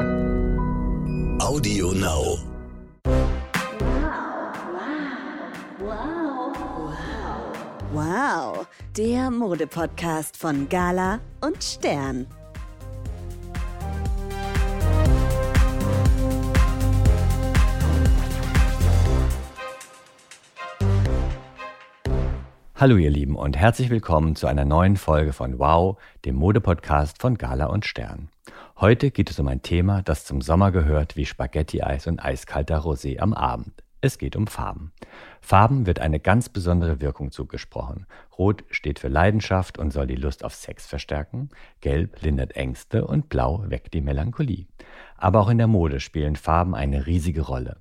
Audio Now. Wow, der Modepodcast von Gala und Stern. Hallo ihr Lieben und herzlich willkommen zu einer neuen Folge von Wow, dem Modepodcast von Gala und Stern. Heute geht es um ein Thema, das zum Sommer gehört wie Spaghetti-Eis und eiskalter Rosé am Abend. Es geht um Farben. Farben wird eine ganz besondere Wirkung zugesprochen. Rot steht für Leidenschaft und soll die Lust auf Sex verstärken. Gelb lindert Ängste und Blau weckt die Melancholie. Aber auch in der Mode spielen Farben eine riesige Rolle.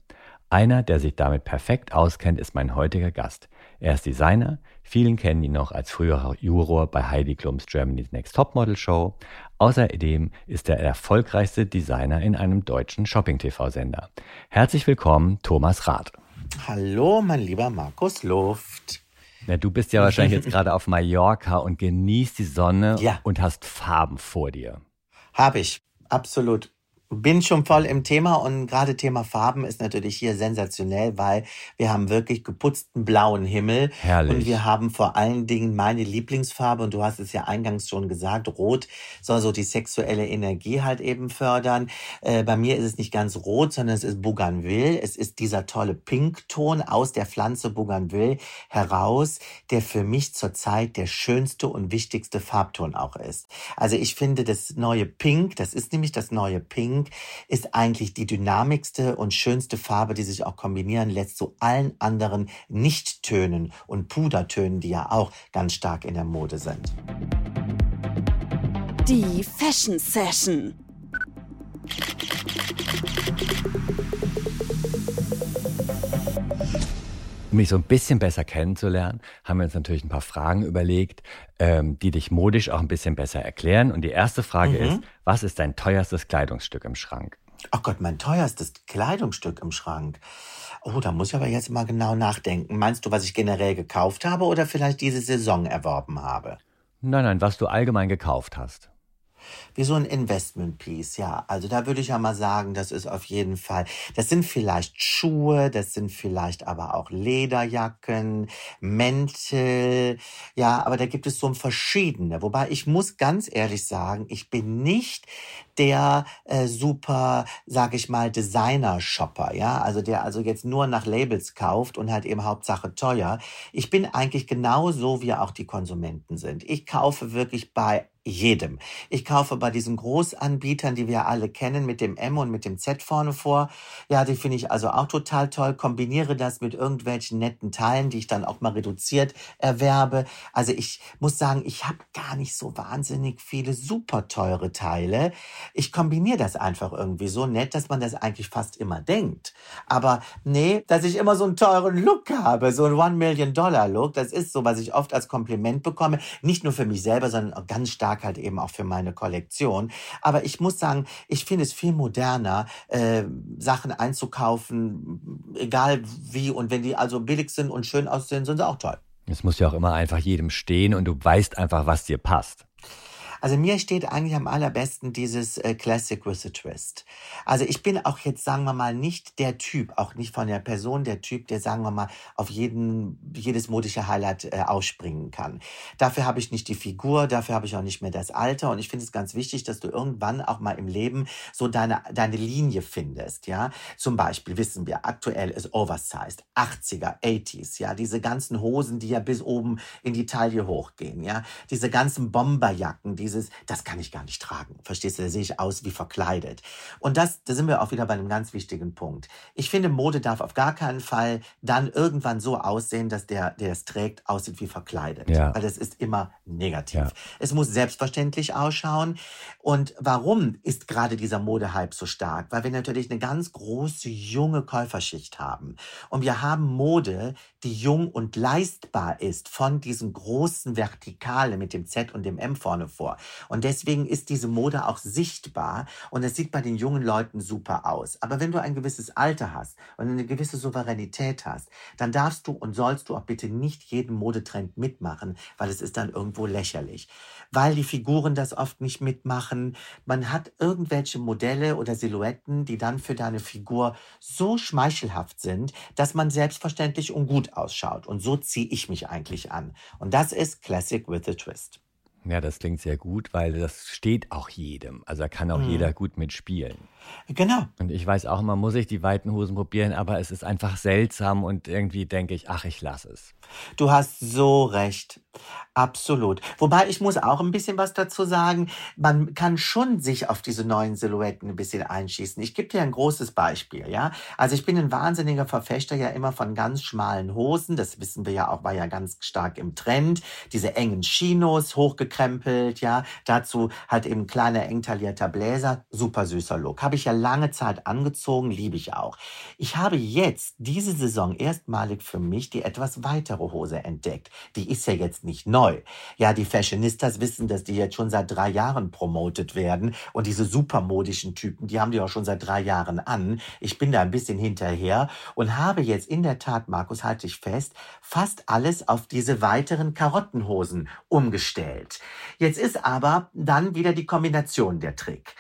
Einer, der sich damit perfekt auskennt, ist mein heutiger Gast. Er ist Designer, vielen kennen ihn noch als früherer Juror bei Heidi Klums Germany's Next Topmodel Show. Außerdem ist er der erfolgreichste Designer in einem deutschen Shopping-TV-Sender. Herzlich willkommen, Thomas Rath. Hallo, mein lieber Markus Luft. Na, du bist ja wahrscheinlich jetzt gerade auf Mallorca und genießt die Sonne Ja. und hast Farben vor dir. Habe ich, absolut. Bin schon voll im Thema und gerade Thema Farben ist natürlich hier sensationell, weil wir haben wirklich geputzten blauen Himmel. Herrlich. Und wir haben vor allen Dingen meine Lieblingsfarbe und du hast es ja eingangs schon gesagt, rot soll so die sexuelle Energie halt eben fördern. Äh, bei mir ist es nicht ganz rot, sondern es ist Bougainville. Es ist dieser tolle Pinkton aus der Pflanze Bougainville heraus, der für mich zurzeit der schönste und wichtigste Farbton auch ist. Also ich finde, das neue Pink, das ist nämlich das neue Pink, ist eigentlich die dynamigste und schönste Farbe, die sich auch kombinieren lässt zu allen anderen Nichttönen und Pudertönen, die ja auch ganz stark in der Mode sind. Die Fashion Session. Um mich so ein bisschen besser kennenzulernen, haben wir uns natürlich ein paar Fragen überlegt, ähm, die dich modisch auch ein bisschen besser erklären. Und die erste Frage Mhm. ist, was ist dein teuerstes Kleidungsstück im Schrank? Ach Gott, mein teuerstes Kleidungsstück im Schrank. Oh, da muss ich aber jetzt mal genau nachdenken. Meinst du, was ich generell gekauft habe oder vielleicht diese Saison erworben habe? Nein, nein, was du allgemein gekauft hast. Wie so ein Investment Piece, ja. Also da würde ich ja mal sagen, das ist auf jeden Fall, das sind vielleicht Schuhe, das sind vielleicht aber auch Lederjacken, Mäntel, ja, aber da gibt es so verschiedene. Wobei ich muss ganz ehrlich sagen, ich bin nicht der äh, super, sag ich mal, Designer-Shopper, ja, also der also jetzt nur nach Labels kauft und halt eben Hauptsache teuer. Ich bin eigentlich genauso, wie auch die Konsumenten sind. Ich kaufe wirklich bei jedem. Ich kaufe bei diesen Großanbietern, die wir alle kennen, mit dem M und mit dem Z vorne vor. Ja, die finde ich also auch total toll. Kombiniere das mit irgendwelchen netten Teilen, die ich dann auch mal reduziert erwerbe. Also ich muss sagen, ich habe gar nicht so wahnsinnig viele super teure Teile. Ich kombiniere das einfach irgendwie so nett, dass man das eigentlich fast immer denkt. Aber nee, dass ich immer so einen teuren Look habe, so einen One-Million-Dollar-Look, das ist so, was ich oft als Kompliment bekomme. Nicht nur für mich selber, sondern ganz stark halt eben auch für meine Kollektion. Aber ich muss sagen, ich finde es viel moderner, äh, Sachen einzukaufen, egal wie. Und wenn die also billig sind und schön aussehen, sind sie auch toll. Es muss ja auch immer einfach jedem stehen und du weißt einfach, was dir passt. Also mir steht eigentlich am allerbesten dieses äh, Classic with a Twist. Also ich bin auch jetzt, sagen wir mal, nicht der Typ, auch nicht von der Person der Typ, der, sagen wir mal, auf jeden, jedes modische Highlight äh, ausspringen kann. Dafür habe ich nicht die Figur, dafür habe ich auch nicht mehr das Alter und ich finde es ganz wichtig, dass du irgendwann auch mal im Leben so deine, deine Linie findest, ja. Zum Beispiel wissen wir, aktuell ist Oversized, 80er, 80s, ja, diese ganzen Hosen, die ja bis oben in die Taille hochgehen, ja, diese ganzen Bomberjacken, dieses, das kann ich gar nicht tragen, verstehst du, da sehe ich aus wie verkleidet. Und das, da sind wir auch wieder bei einem ganz wichtigen Punkt. Ich finde, Mode darf auf gar keinen Fall dann irgendwann so aussehen, dass der, der es trägt, aussieht wie verkleidet. Ja. Weil das ist immer negativ. Ja. Es muss selbstverständlich ausschauen. Und warum ist gerade dieser Modehype so stark? Weil wir natürlich eine ganz große junge Käuferschicht haben. Und wir haben Mode, die jung und leistbar ist von diesen großen Vertikale mit dem Z und dem M vorne vor. Und deswegen ist diese Mode auch sichtbar und es sieht bei den jungen Leuten super aus. Aber wenn du ein gewisses Alter hast und eine gewisse Souveränität hast, dann darfst du und sollst du auch bitte nicht jeden Modetrend mitmachen, weil es ist dann irgendwo lächerlich. Weil die Figuren das oft nicht mitmachen. Man hat irgendwelche Modelle oder Silhouetten, die dann für deine Figur so schmeichelhaft sind, dass man selbstverständlich und gut ausschaut. Und so ziehe ich mich eigentlich an. Und das ist Classic with a Twist. Ja, das klingt sehr gut, weil das steht auch jedem. Also da kann auch Mhm. jeder gut mitspielen. Genau. Und ich weiß auch immer, muss ich die weiten Hosen probieren, aber es ist einfach seltsam und irgendwie denke ich, ach, ich lasse es. Du hast so recht. Absolut. Wobei ich muss auch ein bisschen was dazu sagen. Man kann schon sich auf diese neuen Silhouetten ein bisschen einschießen. Ich gebe dir ein großes Beispiel, ja. Also ich bin ein wahnsinniger Verfechter ja immer von ganz schmalen Hosen. Das wissen wir ja auch, war ja ganz stark im Trend. Diese engen Chinos, hochgekrempelt, ja. Dazu halt eben kleiner, eng taillierter Bläser. Super süßer Look. Habe ich ja lange Zeit angezogen, liebe ich auch. Ich habe jetzt diese Saison erstmalig für mich die etwas weitere Hose entdeckt. Die ist ja jetzt nicht neu. Ja, die Fashionistas wissen, dass die jetzt schon seit drei Jahren promotet werden. Und diese supermodischen Typen, die haben die auch schon seit drei Jahren an. Ich bin da ein bisschen hinterher und habe jetzt in der Tat, Markus, halte ich fest, fast alles auf diese weiteren Karottenhosen umgestellt. Jetzt ist aber dann wieder die Kombination der Trick.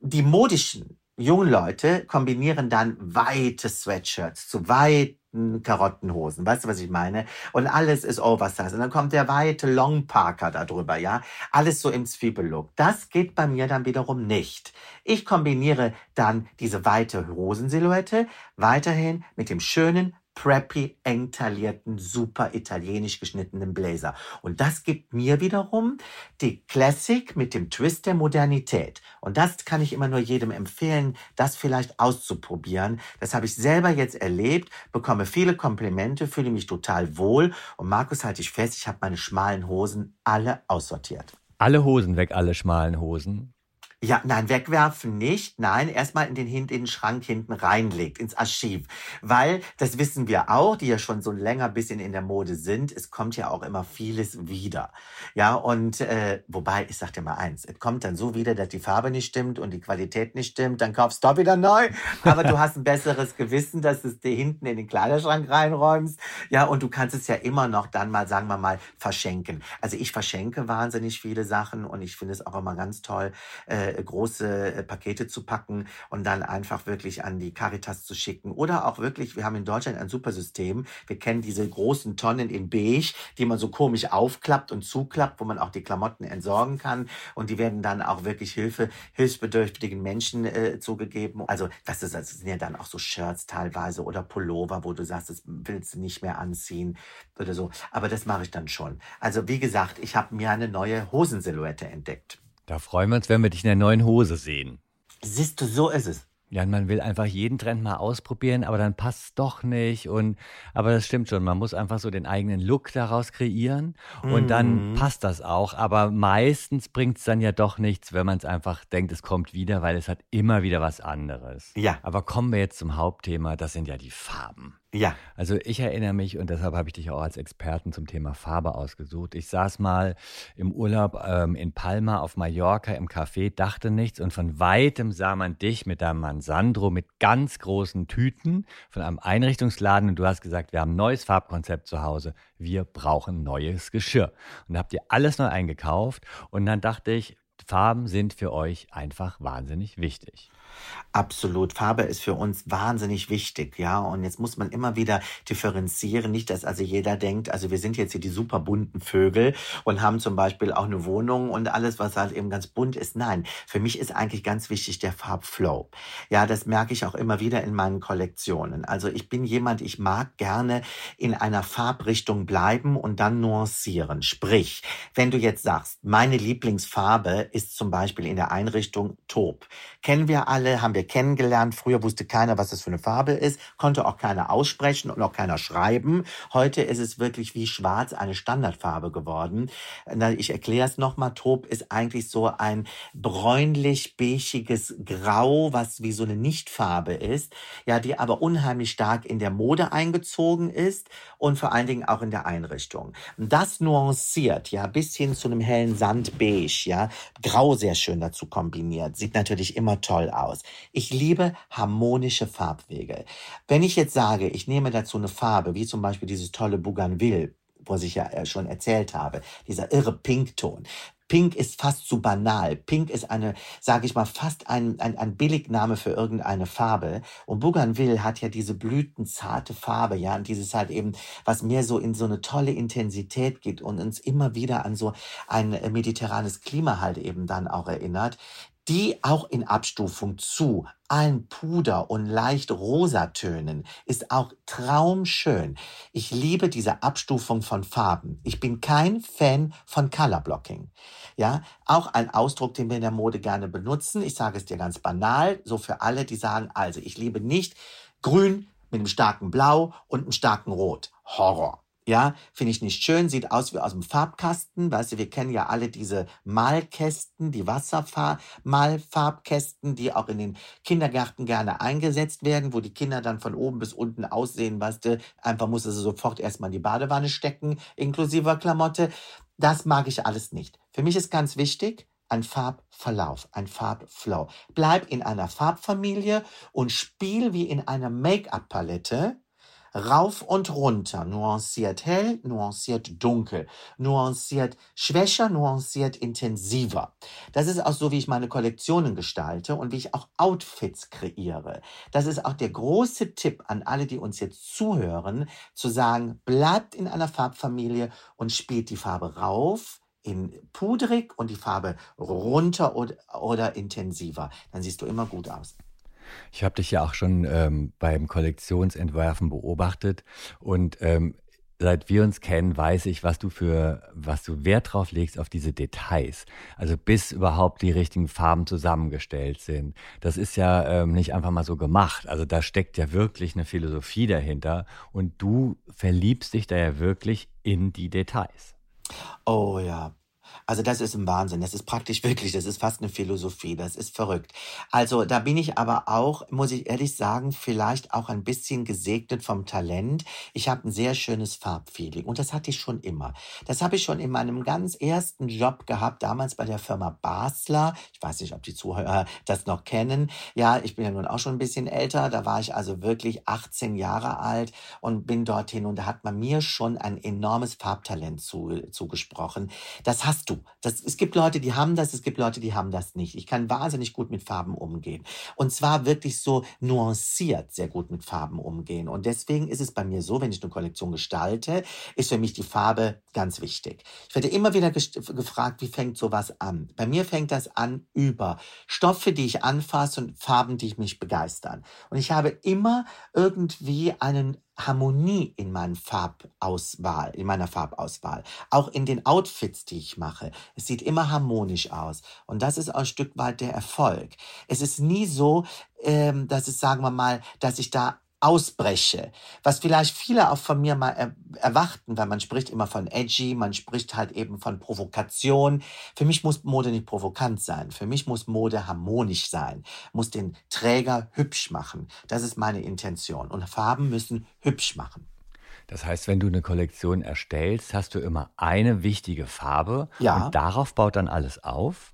Die modischen jungen Leute kombinieren dann weite Sweatshirts zu weiten Karottenhosen. Weißt du, was ich meine? Und alles ist Oversize. Und dann kommt der weite Long Parker darüber, ja? Alles so im Zwiebellook. Das geht bei mir dann wiederum nicht. Ich kombiniere dann diese weite Hosensilhouette weiterhin mit dem schönen preppy, eng taillierten, super italienisch geschnittenen Blazer. Und das gibt mir wiederum die Classic mit dem Twist der Modernität. Und das kann ich immer nur jedem empfehlen, das vielleicht auszuprobieren. Das habe ich selber jetzt erlebt, bekomme viele Komplimente, fühle mich total wohl. Und Markus, halte ich fest, ich habe meine schmalen Hosen alle aussortiert. Alle Hosen weg, alle schmalen Hosen. Ja, nein, wegwerfen nicht. Nein, erstmal in den, in den Schrank hinten reinlegt, ins Archiv. Weil, das wissen wir auch, die ja schon so länger bisschen in der Mode sind, es kommt ja auch immer vieles wieder. Ja, und äh, wobei, ich sag dir mal eins, es kommt dann so wieder, dass die Farbe nicht stimmt und die Qualität nicht stimmt, dann kaufst du wieder neu. Aber du hast ein besseres Gewissen, dass du es dir hinten in den Kleiderschrank reinräumst. Ja, und du kannst es ja immer noch dann mal, sagen wir mal, verschenken. Also ich verschenke wahnsinnig viele Sachen und ich finde es auch immer ganz toll, äh, große äh, Pakete zu packen und dann einfach wirklich an die Caritas zu schicken. Oder auch wirklich, wir haben in Deutschland ein super System. Wir kennen diese großen Tonnen in Beige, die man so komisch aufklappt und zuklappt, wo man auch die Klamotten entsorgen kann. Und die werden dann auch wirklich Hilfe, hilfsbedürftigen Menschen äh, zugegeben. Also das, ist, das sind ja dann auch so Shirts teilweise oder Pullover, wo du sagst, das willst du nicht mehr anziehen oder so. Aber das mache ich dann schon. Also wie gesagt, ich habe mir eine neue Hosensilhouette entdeckt. Da freuen wir uns, wenn wir dich in der neuen Hose sehen. Siehst du, so ist es. Ja, und man will einfach jeden Trend mal ausprobieren, aber dann passt es doch nicht. Und aber das stimmt schon, man muss einfach so den eigenen Look daraus kreieren und dann Mhm. passt das auch. Aber meistens bringt es dann ja doch nichts, wenn man es einfach denkt, es kommt wieder, weil es hat immer wieder was anderes. Ja. Aber kommen wir jetzt zum Hauptthema, das sind ja die Farben. Ja. Also ich erinnere mich und deshalb habe ich dich auch als Experten zum Thema Farbe ausgesucht. Ich saß mal im Urlaub ähm, in Palma auf Mallorca im Café, dachte nichts und von weitem sah man dich mit deinem Mann Sandro mit ganz großen Tüten von einem Einrichtungsladen und du hast gesagt, wir haben ein neues Farbkonzept zu Hause, wir brauchen neues Geschirr. Und da habt ihr alles neu eingekauft und dann dachte ich, Farben sind für euch einfach wahnsinnig wichtig. Absolut. Farbe ist für uns wahnsinnig wichtig, ja. Und jetzt muss man immer wieder differenzieren. Nicht, dass also jeder denkt, also wir sind jetzt hier die super bunten Vögel und haben zum Beispiel auch eine Wohnung und alles, was halt eben ganz bunt ist. Nein, für mich ist eigentlich ganz wichtig der Farbflow. Ja, das merke ich auch immer wieder in meinen Kollektionen. Also ich bin jemand, ich mag gerne in einer Farbrichtung bleiben und dann nuancieren. Sprich, wenn du jetzt sagst, meine Lieblingsfarbe ist zum Beispiel in der Einrichtung Taub. Kennen wir alle, haben wir kennengelernt. Früher wusste keiner, was das für eine Farbe ist, konnte auch keiner aussprechen und auch keiner schreiben. Heute ist es wirklich wie schwarz eine Standardfarbe geworden. Ich erkläre es nochmal. Taub ist eigentlich so ein bräunlich-beigiges Grau, was wie so eine Nichtfarbe ist, ja, die aber unheimlich stark in der Mode eingezogen ist und vor allen Dingen auch in der Einrichtung. Das nuanciert, ja, bis hin zu einem hellen Sandbeige, ja, Grau sehr schön dazu kombiniert, sieht natürlich immer toll aus. Ich liebe harmonische Farbwege. Wenn ich jetzt sage, ich nehme dazu eine Farbe, wie zum Beispiel dieses tolle Bougainville, was ich ja äh, schon erzählt habe, dieser irre Pinkton. Pink ist fast zu banal. Pink ist eine, sage ich mal, fast ein, ein, ein Billigname für irgendeine Farbe. Und Bougainville hat ja diese blütenzarte Farbe, ja, und dieses halt eben, was mehr so in so eine tolle Intensität geht und uns immer wieder an so ein mediterranes Klima halt eben dann auch erinnert die auch in Abstufung zu allen Puder und leicht Rosatönen ist auch traumschön. Ich liebe diese Abstufung von Farben. Ich bin kein Fan von Colorblocking. Ja, auch ein Ausdruck, den wir in der Mode gerne benutzen. Ich sage es dir ganz banal, so für alle, die sagen, also ich liebe nicht grün mit einem starken Blau und einem starken Rot. Horror. Ja, finde ich nicht schön, sieht aus wie aus dem Farbkasten. Weißt du, wir kennen ja alle diese Malkästen, die Wassermalfarbkästen, die auch in den Kindergärten gerne eingesetzt werden, wo die Kinder dann von oben bis unten aussehen, weißt du, einfach muss sie sofort erstmal in die Badewanne stecken, inklusive Klamotte. Das mag ich alles nicht. Für mich ist ganz wichtig, ein Farbverlauf, ein Farbflow. Bleib in einer Farbfamilie und spiel wie in einer Make-up-Palette rauf und runter, nuanciert hell, nuanciert dunkel, nuanciert schwächer, nuanciert intensiver. Das ist auch so, wie ich meine Kollektionen gestalte und wie ich auch Outfits kreiere. Das ist auch der große Tipp an alle, die uns jetzt zuhören, zu sagen, bleibt in einer Farbfamilie und spielt die Farbe rauf, in pudrig und die Farbe runter oder, oder intensiver. Dann siehst du immer gut aus. Ich habe dich ja auch schon ähm, beim Kollektionsentwerfen beobachtet und ähm, seit wir uns kennen, weiß ich, was du für, was du Wert drauf legst auf diese Details. Also bis überhaupt die richtigen Farben zusammengestellt sind. Das ist ja ähm, nicht einfach mal so gemacht. Also da steckt ja wirklich eine Philosophie dahinter und du verliebst dich da ja wirklich in die Details. Oh ja, also das ist ein Wahnsinn. Das ist praktisch wirklich, das ist fast eine Philosophie. Das ist verrückt. Also da bin ich aber auch, muss ich ehrlich sagen, vielleicht auch ein bisschen gesegnet vom Talent. Ich habe ein sehr schönes Farbfeeling und das hatte ich schon immer. Das habe ich schon in meinem ganz ersten Job gehabt, damals bei der Firma Basler. Ich weiß nicht, ob die Zuhörer das noch kennen. Ja, ich bin ja nun auch schon ein bisschen älter. Da war ich also wirklich 18 Jahre alt und bin dorthin und da hat man mir schon ein enormes Farbtalent zu, zugesprochen. Das hast du. Das, es gibt Leute, die haben das, es gibt Leute, die haben das nicht. Ich kann wahnsinnig gut mit Farben umgehen. Und zwar wirklich so nuanciert sehr gut mit Farben umgehen. Und deswegen ist es bei mir so, wenn ich eine Kollektion gestalte, ist für mich die Farbe ganz wichtig. Ich werde immer wieder gefragt, wie fängt sowas an? Bei mir fängt das an über Stoffe, die ich anfasse und Farben, die mich begeistern. Und ich habe immer irgendwie einen Harmonie in meinem Farbauswahl, in meiner Farbauswahl. Auch in den Outfits, die ich mache. Es sieht immer harmonisch aus. Und das ist auch ein Stück weit der Erfolg. Es ist nie so, ähm, dass es, sagen wir mal, dass ich da ausbreche. Was vielleicht viele auch von mir mal er erwarten, weil man spricht immer von edgy, man spricht halt eben von Provokation. Für mich muss Mode nicht provokant sein. Für mich muss Mode harmonisch sein, muss den Träger hübsch machen. Das ist meine Intention. Und Farben müssen hübsch machen. Das heißt, wenn du eine Kollektion erstellst, hast du immer eine wichtige Farbe ja. und darauf baut dann alles auf?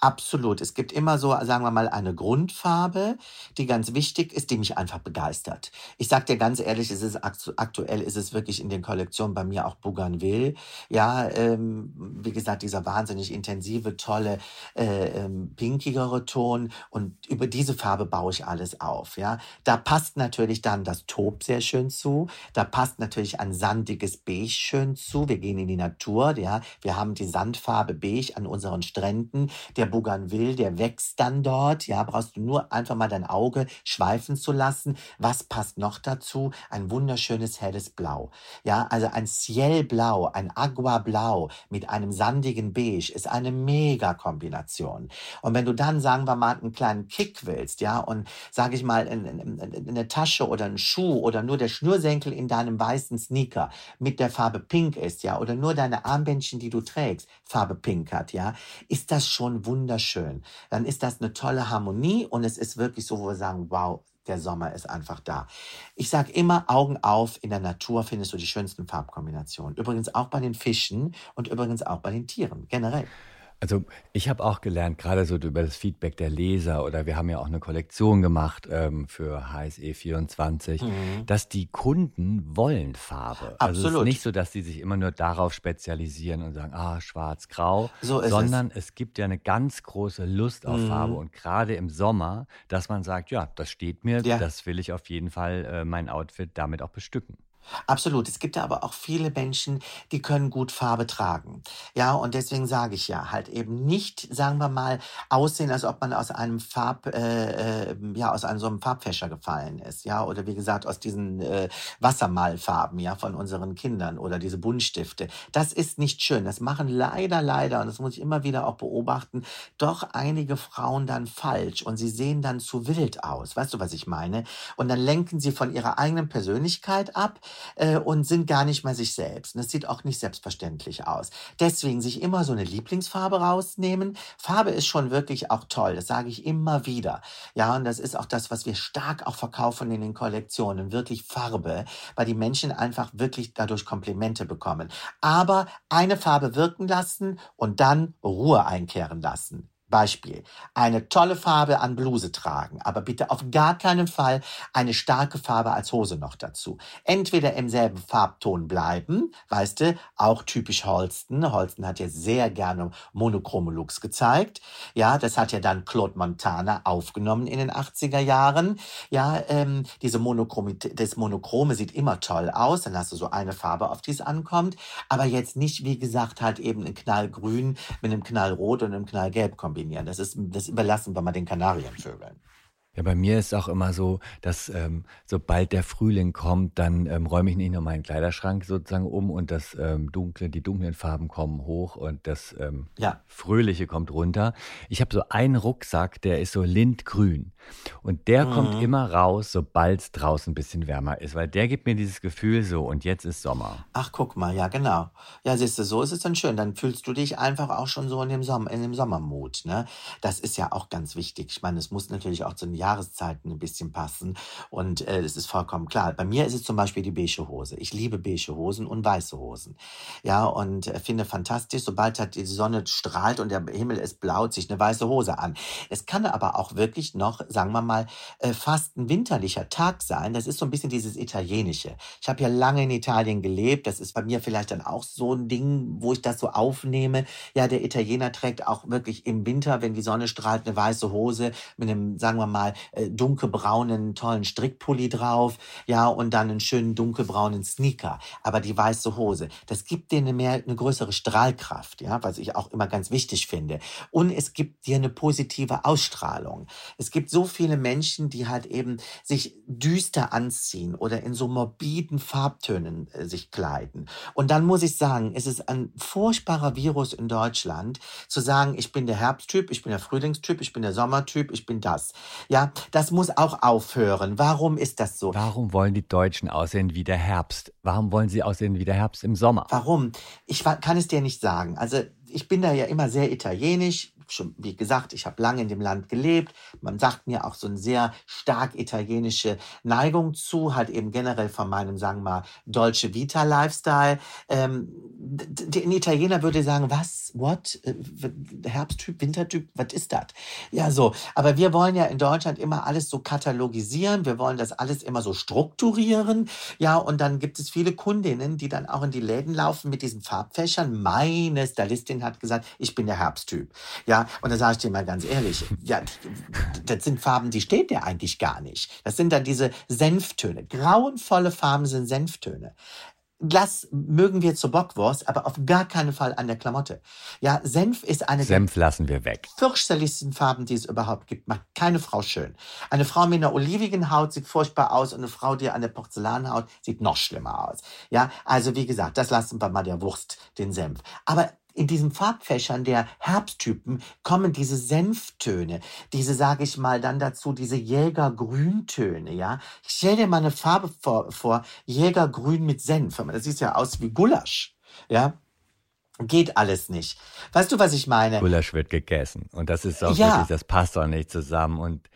Absolut. Es gibt immer so, sagen wir mal, eine Grundfarbe, die ganz wichtig ist, die mich einfach begeistert. Ich sag dir ganz ehrlich, es ist aktuell ist es wirklich in den Kollektionen bei mir auch Bougainville. Ja, ähm, wie gesagt, dieser wahnsinnig intensive, tolle, äh, ähm, pinkigere Ton und über diese Farbe baue ich alles auf. Ja, da passt natürlich dann das Taub sehr schön zu. Da passt natürlich ein sandiges Beige schön zu. Wir gehen in die Natur. Ja, wir haben die Sandfarbe Beige an unseren Stränden. Der Bougainville, der wächst dann dort. Ja, brauchst du nur einfach mal dein Auge schweifen zu lassen. Was passt noch dazu? Ein wunderschönes helles Blau. Ja, also ein Cielblau, ein Agua-Blau mit einem sandigen Beige ist eine Mega-Kombination. Und wenn du dann, sagen wir mal, einen kleinen Kick willst, ja, und sage ich mal, in, in, in, eine Tasche oder einen Schuh oder nur der Schnürsenkel in deinem weißen Sneaker mit der Farbe Pink ist, ja, oder nur deine Armbändchen, die du trägst, Farbe Pink hat, ja, ist das schon wunderschön. Dann ist das eine tolle Harmonie und es ist wirklich so, wo wir sagen, wow, der Sommer ist einfach da. Ich sage immer, Augen auf, in der Natur findest du die schönsten Farbkombinationen. Übrigens auch bei den Fischen und übrigens auch bei den Tieren, generell. Also ich habe auch gelernt, gerade so über das Feedback der Leser oder wir haben ja auch eine Kollektion gemacht ähm, für HSE 24, mhm. dass die Kunden wollen Farbe. Absolut. Also es ist nicht so, dass sie sich immer nur darauf spezialisieren und sagen, ah, schwarz, grau, so sondern es. es. gibt ja eine ganz große Lust auf mhm. Farbe und gerade im Sommer, dass man sagt, ja, das steht mir, ja. das will ich auf jeden Fall äh, mein Outfit damit auch bestücken. Absolut. Es gibt aber auch viele Menschen, die können gut Farbe tragen. Ja, und deswegen sage ich ja halt eben nicht, sagen wir mal, aussehen, als ob man aus einem Farb, äh, äh, ja, aus einem so einem Farbfäscher gefallen ist. Ja, oder wie gesagt, aus diesen äh, Wassermalfarben, ja, von unseren Kindern oder diese Buntstifte. Das ist nicht schön. Das machen leider, leider, und das muss ich immer wieder auch beobachten, doch einige Frauen dann falsch und sie sehen dann zu wild aus. Weißt du, was ich meine? Und dann lenken sie von ihrer eigenen Persönlichkeit ab äh, und sind gar nicht mal sich selbst. Und das sieht auch nicht selbstverständlich aus. Deswegen sich immer so eine Lieblingsfarbe rausnehmen. Farbe ist schon wirklich auch toll, das sage ich immer wieder. Ja, und das ist auch das, was wir stark auch verkaufen in den Kollektionen, wirklich Farbe, weil die Menschen einfach wirklich dadurch Komplimente bekommen. Aber eine Farbe wirken lassen und dann Ruhe einkehren lassen. Beispiel. Eine tolle Farbe an Bluse tragen, aber bitte auf gar keinen Fall eine starke Farbe als Hose noch dazu. Entweder im selben Farbton bleiben, weißt du, auch typisch Holsten. Holsten hat ja sehr gerne monochrome Looks gezeigt. Ja, das hat ja dann Claude Montana aufgenommen in den 80er Jahren. Ja, ähm, diese Monochrome, das Monochrome sieht immer toll aus. Dann hast du so eine Farbe, auf die es ankommt. Aber jetzt nicht, wie gesagt, halt eben ein Knallgrün mit einem Knallrot und einem Knallgelb kombiniert kombinieren. Das, ist, das überlassen wir mal den Kanarienvögeln. Ja, bei mir ist auch immer so, dass ähm, sobald der Frühling kommt, dann ähm, räume ich nicht nur meinen Kleiderschrank sozusagen um und das ähm, dunkle, die dunklen Farben kommen hoch und das ähm, ja. Fröhliche kommt runter. Ich habe so einen Rucksack, der ist so lindgrün und der mhm. kommt immer raus, sobald es draußen ein bisschen wärmer ist, weil der gibt mir dieses Gefühl so und jetzt ist Sommer. Ach, guck mal, ja genau. Ja, siehst du, so ist es dann schön. Dann fühlst du dich einfach auch schon so in dem Sommer, in dem Sommermut. Ne? Das ist ja auch ganz wichtig. Ich meine, es muss natürlich auch zu den Jahr Jahreszeiten ein bisschen passen. Und äh, es ist vollkommen klar. Bei mir ist es zum Beispiel die beige Hose. Ich liebe beige Hosen und weiße Hosen. Ja, und äh, finde fantastisch, sobald halt die Sonne strahlt und der Himmel ist blau, sich eine weiße Hose an. Es kann aber auch wirklich noch, sagen wir mal, äh, fast ein winterlicher Tag sein. Das ist so ein bisschen dieses Italienische. Ich habe ja lange in Italien gelebt. Das ist bei mir vielleicht dann auch so ein Ding, wo ich das so aufnehme. Ja, der Italiener trägt auch wirklich im Winter, wenn die Sonne strahlt, eine weiße Hose mit einem, sagen wir mal, äh, dunkelbraunen, tollen Strickpulli drauf, ja, und dann einen schönen dunkelbraunen Sneaker. Aber die weiße Hose, das gibt dir eine, mehr, eine größere Strahlkraft, ja, was ich auch immer ganz wichtig finde. Und es gibt dir eine positive Ausstrahlung. Es gibt so viele Menschen, die halt eben sich düster anziehen oder in so morbiden Farbtönen äh, sich kleiden. Und dann muss ich sagen, es ist ein furchtbarer Virus in Deutschland, zu sagen, ich bin der Herbsttyp, ich bin der Frühlingstyp, ich bin der Sommertyp, ich bin das. Ja, das muss auch aufhören. Warum ist das so? Warum wollen die Deutschen aussehen wie der Herbst? Warum wollen sie aussehen wie der Herbst im Sommer? Warum? Ich kann es dir nicht sagen. Also ich bin da ja immer sehr italienisch schon, wie gesagt, ich habe lange in dem Land gelebt. Man sagt mir auch so eine sehr stark italienische Neigung zu, halt eben generell von meinem, sagen wir mal, Dolce Vita Lifestyle. Ähm, ein Italiener würde sagen, was, what, äh, Herbsttyp, Wintertyp, was ist das? Ja, so. Aber wir wollen ja in Deutschland immer alles so katalogisieren. Wir wollen das alles immer so strukturieren. Ja, und dann gibt es viele Kundinnen, die dann auch in die Läden laufen mit diesen Farbfächern. Meine Stylistin hat gesagt, ich bin der Herbsttyp. Ja, und da sage ich dir mal ganz ehrlich, ja, das sind Farben, die steht der eigentlich gar nicht. Das sind dann diese Senftöne. Grauenvolle Farben sind Senftöne. das mögen wir zur Bockwurst, aber auf gar keinen Fall an der Klamotte. Ja, Senf ist eine Senf lassen wir weg. fürchterlichsten Farben, die es überhaupt gibt. Macht keine Frau schön. Eine Frau mit einer olivigen Haut sieht furchtbar aus und eine Frau, die eine Porzellanhaut sieht noch schlimmer aus. Ja, also wie gesagt, das lassen wir mal der Wurst, den Senf. Aber in diesen Farbfächern der Herbsttypen kommen diese Senftöne, diese, sage ich mal, dann dazu diese Jägergrüntöne, ja. Ich stell dir mal eine Farbe vor, vor Jägergrün mit Senf. Das sieht ja aus wie Gulasch, ja. Geht alles nicht. Weißt du, was ich meine? Gulasch wird gegessen. Und das ist auch Ja. wirklich, das passt auch nicht zusammen. Und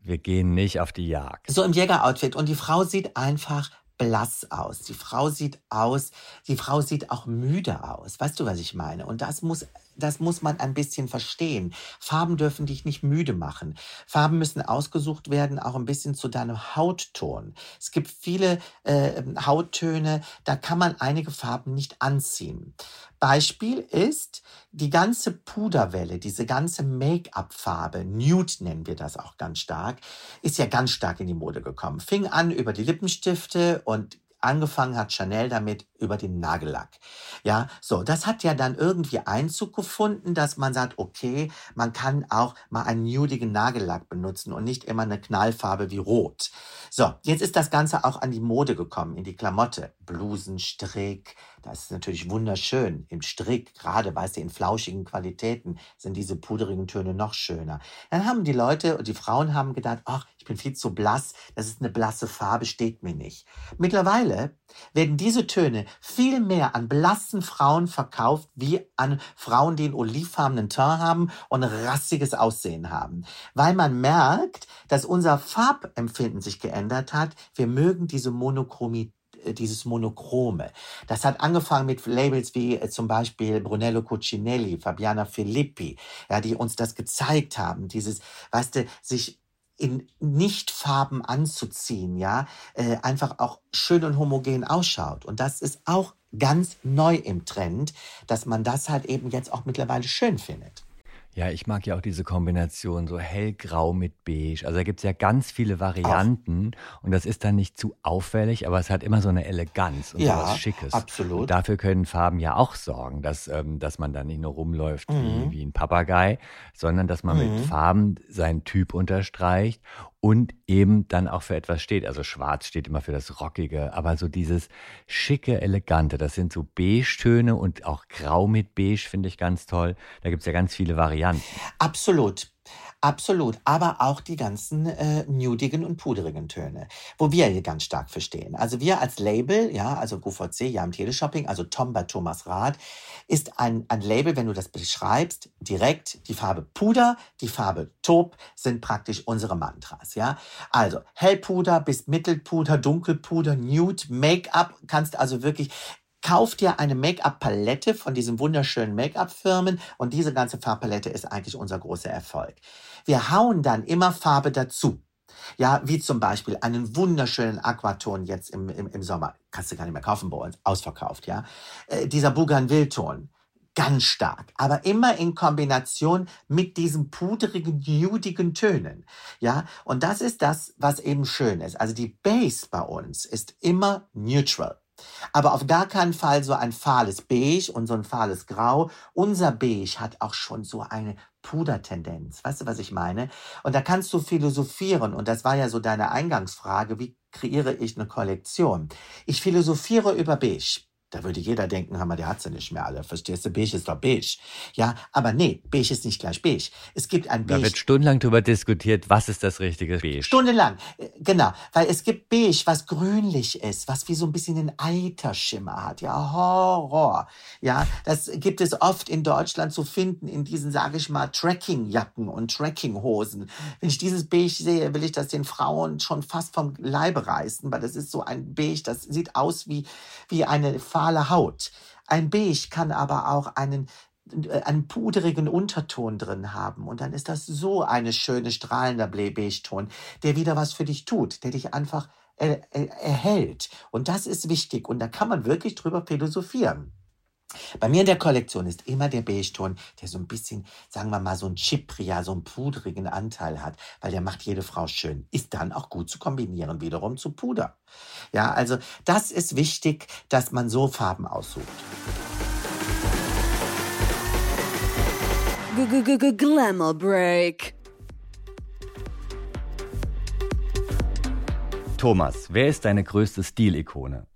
wir gehen nicht auf die Jagd. So im Jägeroutfit. Und die Frau sieht einfach blass aus. Die Frau sieht aus, die Frau sieht auch müde aus. Weißt du, was ich meine? Und das muss, das muss man ein bisschen verstehen. Farben dürfen dich nicht müde machen. Farben müssen ausgesucht werden, auch ein bisschen zu deinem Hautton. Es gibt viele äh, Hauttöne, da kann man einige Farben nicht anziehen. Beispiel ist die ganze Puderwelle, diese ganze Make-up-Farbe, Nude nennen wir das auch ganz stark, ist ja ganz stark in die Mode gekommen. Fing an über die Lippenstifte und angefangen hat Chanel damit über den Nagellack. Ja, so, das hat ja dann irgendwie Einzug gefunden, dass man sagt, okay, man kann auch mal einen nudigen Nagellack benutzen und nicht immer eine Knallfarbe wie Rot. So, jetzt ist das Ganze auch an die Mode gekommen, in die Klamotte. Blusen, Strick, das ist natürlich wunderschön. Im Strick, gerade, weißt du, in flauschigen Qualitäten sind diese puderigen Töne noch schöner. Dann haben die Leute und die Frauen haben gedacht, ach, bin viel zu blass, das ist eine blasse Farbe, steht mir nicht. Mittlerweile werden diese Töne viel mehr an blassen Frauen verkauft, wie an Frauen, die einen olivfarbenen Teint haben und ein rassiges Aussehen haben. Weil man merkt, dass unser Farbempfinden sich geändert hat. Wir mögen diese Monochromie äh, dieses Monochrome. Das hat angefangen mit Labels wie äh, zum Beispiel Brunello Cucinelli, Fabiana Filippi, ja, die uns das gezeigt haben, dieses, weißt du, sich in Nichtfarben anzuziehen, ja, äh, einfach auch schön und homogen ausschaut. Und das ist auch ganz neu im Trend, dass man das halt eben jetzt auch mittlerweile schön findet. Ja, ich mag ja auch diese Kombination so hellgrau mit beige. Also da gibt es ja ganz viele Varianten und das ist dann nicht zu auffällig, aber es hat immer so eine Eleganz und Ja, sowas Schickes. absolut. Und dafür können Farben ja auch sorgen, dass, ähm, dass man da nicht nur rumläuft Mhm. wie, wie ein Papagei, sondern dass man mit Mhm. Farben seinen Typ unterstreicht und eben dann auch für etwas steht. Also schwarz steht immer für das Rockige, aber so dieses schicke, elegante, das sind so Beige-Töne und auch grau mit beige finde ich ganz toll. Da gibt es ja ganz viele Varianten. Absolut. Absolut, aber auch die ganzen äh, nudigen und puderigen Töne, wo wir hier ganz stark verstehen. Also wir als Label, ja, also QVC, ja im Teleshopping, also Tom bei Thomas Rath, ist ein, ein Label, wenn du das beschreibst, direkt die Farbe Puder, die Farbe Taub sind praktisch unsere Mantras, ja. Also Hellpuder bis Mittelpuder, Dunkelpuder, Nude, Make-up, kannst also wirklich Kauf dir eine Make-up-Palette von diesen wunderschönen Make-up-Firmen und diese ganze Farbpalette ist eigentlich unser großer Erfolg. Wir hauen dann immer Farbe dazu. Ja, wie zum Beispiel einen wunderschönen Aquaton jetzt im, im, im Sommer. Kannst du gar nicht mehr kaufen bei uns. Ausverkauft, ja. Äh, dieser Bougainville-Ton. Ganz stark. Aber immer in Kombination mit diesen pudrigen, nudigen Tönen. Ja. Und das ist das, was eben schön ist. Also die Base bei uns ist immer neutral. Aber auf gar keinen Fall so ein fahles Beige und so ein fahles Grau. Unser Beige hat auch schon so eine Pudertendenz. Weißt du, was ich meine? Und da kannst du philosophieren. Und das war ja so deine Eingangsfrage. Wie kreiere ich eine Kollektion? Ich philosophiere über Beige. Da würde jeder denken, Hammer, der hat sie nicht mehr alle. Verstehst du? Beige ist doch beige. Ja, aber nee, beige ist nicht gleich beige. Es gibt ein Da Beige. wird stundenlang darüber diskutiert, was ist das richtige Beige. Stundenlang, genau, weil es gibt Beige, was grünlich ist, was wie so ein bisschen den Eiterschimmer hat, ja, Horror, ja, das gibt es oft in Deutschland zu finden in diesen, sage ich mal, Trekkingjacken und Trekkinghosen. Wenn ich dieses Beige sehe, will ich das den Frauen schon fast vom Leibe reißen, weil das ist so ein Beige, das sieht aus wie, wie eine fahle Haut. Ein Beige kann aber auch einen äh, einen puderigen Unterton drin haben. Und dann ist das so eine schöne, strahlender Beige-Ton, der wieder was für dich tut, der dich einfach erhält. Und das ist wichtig. Und da kann man wirklich drüber philosophieren. Bei mir in der Kollektion ist immer der Beige-Ton, der so ein bisschen, sagen wir mal, so ein Chipria, so einen pudrigen Anteil hat, weil der macht jede Frau schön. Ist dann auch gut zu kombinieren, wiederum zu Puder. Ja, also das ist wichtig, dass man so Farben aussucht. Glamour Break. Thomas, wer ist deine größte Stilikone?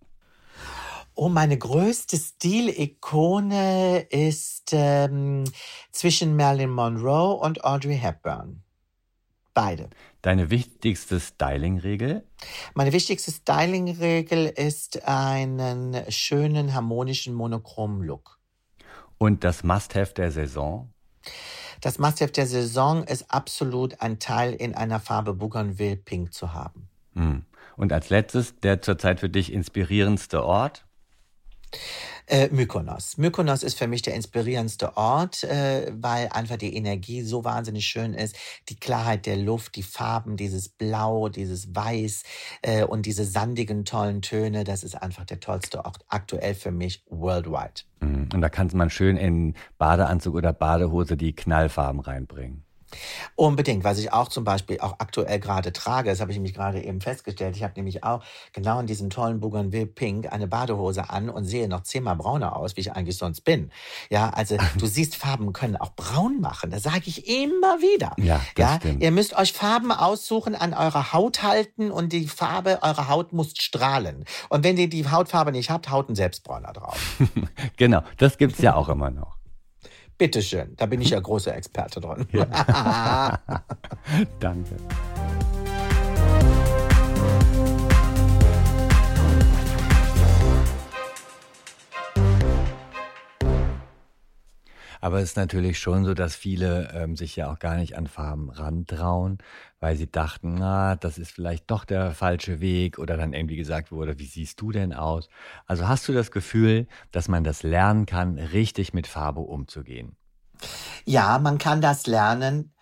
Oh, meine größte Stilikone ist ähm, zwischen Marilyn Monroe und Audrey Hepburn. Beide. Deine wichtigste Styling-Regel? Meine wichtigste Styling-Regel ist einen schönen, harmonischen, monochromen Look. Und das Must-Have der Saison? Das Must-Have der Saison ist absolut ein Teil in einer Farbe Bougainville Pink zu haben. Hm. Und als letztes, der zurzeit für dich inspirierendste Ort? Äh, Mykonos. Mykonos ist für mich der inspirierendste Ort, äh, weil einfach die Energie so wahnsinnig schön ist. Die Klarheit der Luft, die Farben, dieses Blau, dieses Weiß äh, und diese sandigen, tollen Töne, das ist einfach der tollste Ort aktuell für mich worldwide. Mhm. Und da kann man schön in Badeanzug oder Badehose die Knallfarben reinbringen. Unbedingt, was ich auch zum Beispiel auch aktuell gerade trage, das habe ich nämlich gerade eben festgestellt. Ich habe nämlich auch genau in diesem tollen Bougainville Pink eine Badehose an und sehe noch zehnmal brauner aus, wie ich eigentlich sonst bin. Ja, also du siehst, Farben können auch braun machen. Das sage ich immer wieder. Ja, das ja, stimmt. ihr müsst euch Farben aussuchen, an eurer Haut halten und die Farbe eurer Haut muss strahlen. Und wenn ihr die Hautfarbe nicht habt, haut ein Selbstbräuner drauf. genau, das gibt's ja auch immer noch. Bitteschön, da bin ich ja großer Experte drin. Ja. Danke. Aber es ist natürlich schon so, dass viele ähm, sich ja auch gar nicht an Farben rantrauen, weil sie dachten, na, das ist vielleicht doch der falsche Weg oder dann irgendwie gesagt wurde, wie siehst du denn aus? Also hast du das Gefühl, dass man das lernen kann, richtig mit Farbe umzugehen? Ja, man kann das lernen.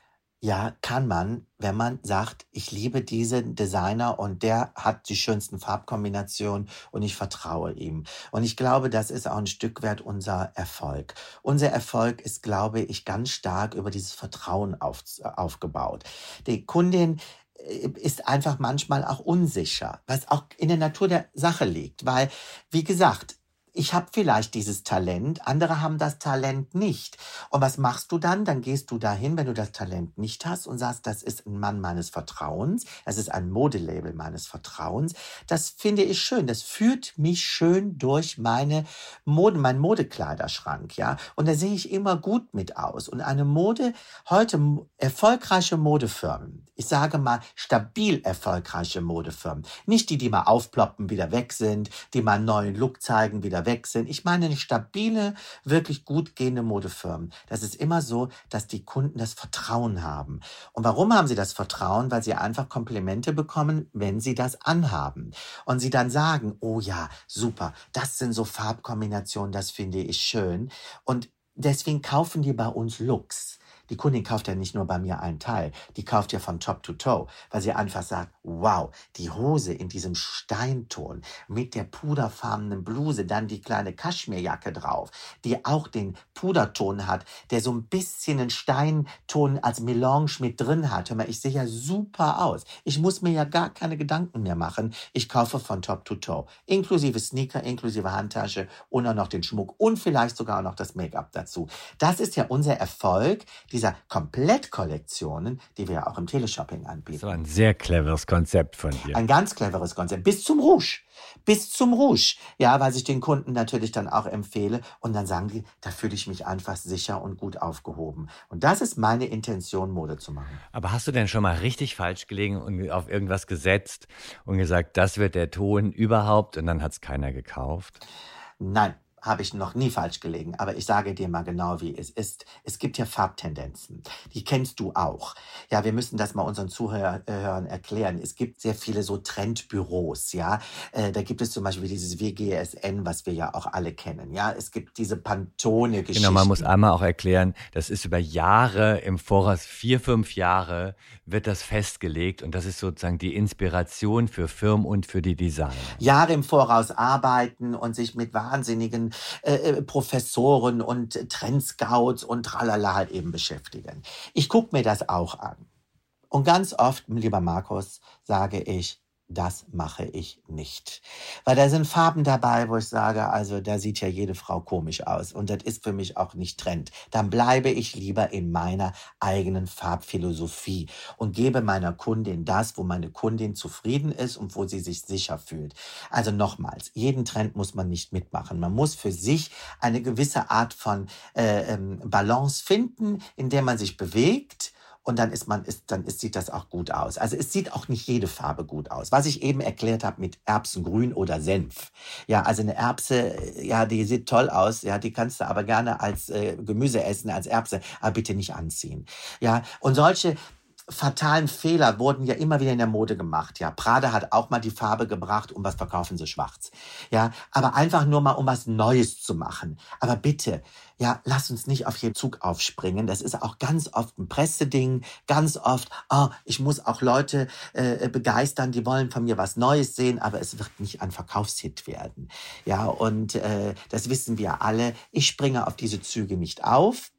Ja, kann man, wenn man sagt, ich liebe diesen Designer und der hat die schönsten Farbkombinationen und ich vertraue ihm. Und ich glaube, das ist auch ein Stück weit unser Erfolg. Unser Erfolg ist, glaube ich, ganz stark über dieses Vertrauen auf, aufgebaut. Die Kundin äh, ist einfach manchmal auch unsicher, was auch in der Natur der Sache liegt, weil, wie gesagt, ich habe vielleicht dieses Talent, andere haben das Talent nicht. Und was machst du dann? Dann gehst du dahin, wenn du das Talent nicht hast und sagst, das ist ein Mann meines Vertrauens, das ist ein Modelabel meines Vertrauens. Das finde ich schön. Das führt mich schön durch meine Mode, mein Modekleiderschrank, ja. Und da sehe ich immer gut mit aus. Und eine Mode, heute erfolgreiche Modefirmen, ich sage mal stabil erfolgreiche Modefirmen, nicht die, die mal aufploppen, wieder weg sind, die mal einen neuen Look zeigen, wieder weg sind. Ich meine eine stabile, wirklich gut gehende Modefirmen. Das ist immer so, dass die Kunden das Vertrauen haben. Und warum haben sie das Vertrauen? Weil sie einfach Komplimente bekommen, wenn sie das anhaben. Und sie dann sagen, oh ja, super, das sind so Farbkombinationen, das finde ich schön. Und deswegen kaufen die bei uns Looks. Die Kundin kauft ja nicht nur bei mir einen Teil, die kauft ja von Top to Toe, weil sie einfach sagt, wow, die Hose in diesem Steinton mit der puderfarbenen Bluse, dann die kleine Kaschmirjacke drauf, die auch den Puderton hat, der so ein bisschen einen Steinton als Melange mit drin hat. Hör mal, ich sehe ja super aus. Ich muss mir ja gar keine Gedanken mehr machen. Ich kaufe von Top to Toe, inklusive Sneaker, inklusive Handtasche und auch noch den Schmuck und vielleicht sogar auch noch das Make-up dazu. Das ist ja unser Erfolg, die dieser Komplettkollektionen, die wir auch im Teleshopping anbieten. Das war ein sehr cleveres Konzept von dir. Ein ganz cleveres Konzept. Bis zum Rouge. Bis zum Rouge. Ja, weil ich den Kunden natürlich dann auch empfehle. Und dann sagen die, da fühle ich mich einfach sicher und gut aufgehoben. Und das ist meine Intention, Mode zu machen. Aber hast du denn schon mal richtig falsch gelegen und auf irgendwas gesetzt und gesagt, das wird der Ton überhaupt und dann hat es keiner gekauft? Nein, habe ich noch nie falsch gelegen, aber ich sage dir mal genau, wie es ist. Es gibt ja Farbtendenzen. Die kennst du auch. Ja, wir müssen das mal unseren Zuhörern erklären. Es gibt sehr viele so Trendbüros, ja. Äh, da gibt es zum Beispiel dieses WGSN, was wir ja auch alle kennen, ja. Es gibt diese Pantone-Geschichten. Genau, man muss einmal auch erklären, das ist über Jahre im Voraus, vier, fünf Jahre wird das festgelegt und das ist sozusagen die Inspiration für Firmen und für die Designer. Jahre im Voraus arbeiten und sich mit wahnsinnigen äh, äh, Professoren und Trendscouts und tralala halt eben beschäftigen. Ich gucke mir das auch an. Und ganz oft, lieber Markus, sage ich, das mache ich nicht. Weil da sind Farben dabei, wo ich sage, also da sieht ja jede Frau komisch aus und das ist für mich auch nicht Trend. Dann bleibe ich lieber in meiner eigenen Farbphilosophie und gebe meiner Kundin das, wo meine Kundin zufrieden ist und wo sie sich sicher fühlt. Also nochmals, jeden Trend muss man nicht mitmachen. Man muss für sich eine gewisse Art von äh, ähm, Balance finden, in der man sich bewegt und dann ist man, ist, dann ist, sieht das auch gut aus. Also es sieht auch nicht jede Farbe gut aus. Was ich eben erklärt habe mit Erbsengrün oder Senf. Ja, also eine Erbse, ja, die sieht toll aus, ja, die kannst du aber gerne als äh, Gemüse essen, als Erbse, aber bitte nicht anziehen. Ja, und solche, fatalen Fehler wurden ja immer wieder in der Mode gemacht. Ja, Prada hat auch mal die Farbe gebracht und was verkaufen sie schwarz. Ja, aber einfach nur mal, um was Neues zu machen. Aber bitte, ja, lass uns nicht auf jeden Zug aufspringen. Das ist auch ganz oft ein Presseding, ganz oft, oh, ich muss auch Leute äh, begeistern, die wollen von mir was Neues sehen, aber es wird nicht ein Verkaufshit werden. Ja, und äh, das wissen wir alle. Ich springe auf diese Züge nicht auf.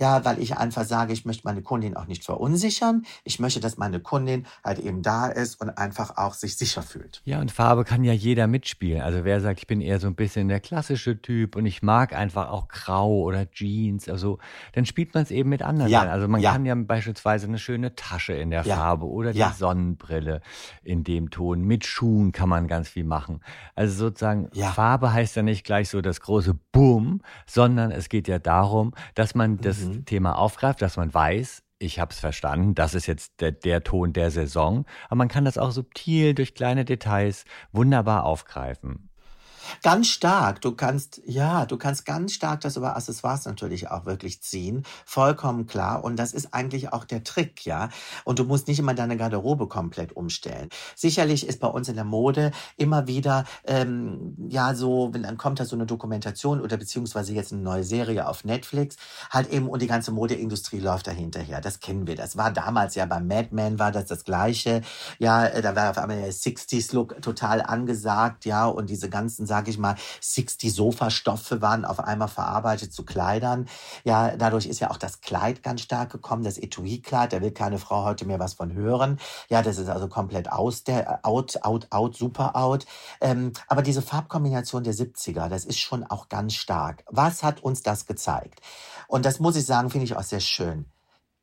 Ja, weil ich einfach sage, ich möchte meine Kundin auch nicht verunsichern. Ich möchte, dass meine Kundin halt eben da ist und einfach auch sich sicher fühlt. Ja, und Farbe kann ja jeder mitspielen. Also wer sagt, ich bin eher so ein bisschen der klassische Typ und ich mag einfach auch Grau oder Jeans, also dann spielt man es eben mit anderen. Ja, also man ja. kann ja beispielsweise eine schöne Tasche in der ja. Farbe oder die ja. Sonnenbrille in dem Ton. Mit Schuhen kann man ganz viel machen. Also sozusagen, Farbe heißt ja nicht gleich so das große Boom, sondern es geht ja darum, dass man das mhm. Thema aufgreift, dass man weiß, ich habe es verstanden, das ist jetzt der, der Ton der Saison, aber man kann das auch subtil durch kleine Details wunderbar aufgreifen. Ganz stark. Du kannst, ja, du kannst ganz stark das über Accessoires natürlich auch wirklich ziehen. Vollkommen klar. Und das ist eigentlich auch der Trick, ja. Und du musst nicht immer deine Garderobe komplett umstellen. Sicherlich ist bei uns in der Mode immer wieder, ähm, ja, so, wenn dann kommt da so eine Dokumentation oder beziehungsweise jetzt eine neue Serie auf Netflix, halt eben, und die ganze Modeindustrie läuft da hinterher. Das kennen wir. Das war damals ja beim Mad Men war das das Gleiche. Ja, äh, da war auf einmal der 60s-Look total angesagt, ja, und diese ganzen Sachen sage ich mal, 60 Sofastoffe waren auf einmal verarbeitet zu Kleidern. Ja, dadurch ist ja auch das Kleid ganz stark gekommen, das Etui-Kleid, da will keine Frau heute mehr was von hören. Ja, das ist also komplett aus der, out, out, out, super out. Ähm, aber diese Farbkombination der 70er, das ist schon auch ganz stark. Was hat uns das gezeigt? Und das muss ich sagen, finde ich auch sehr schön.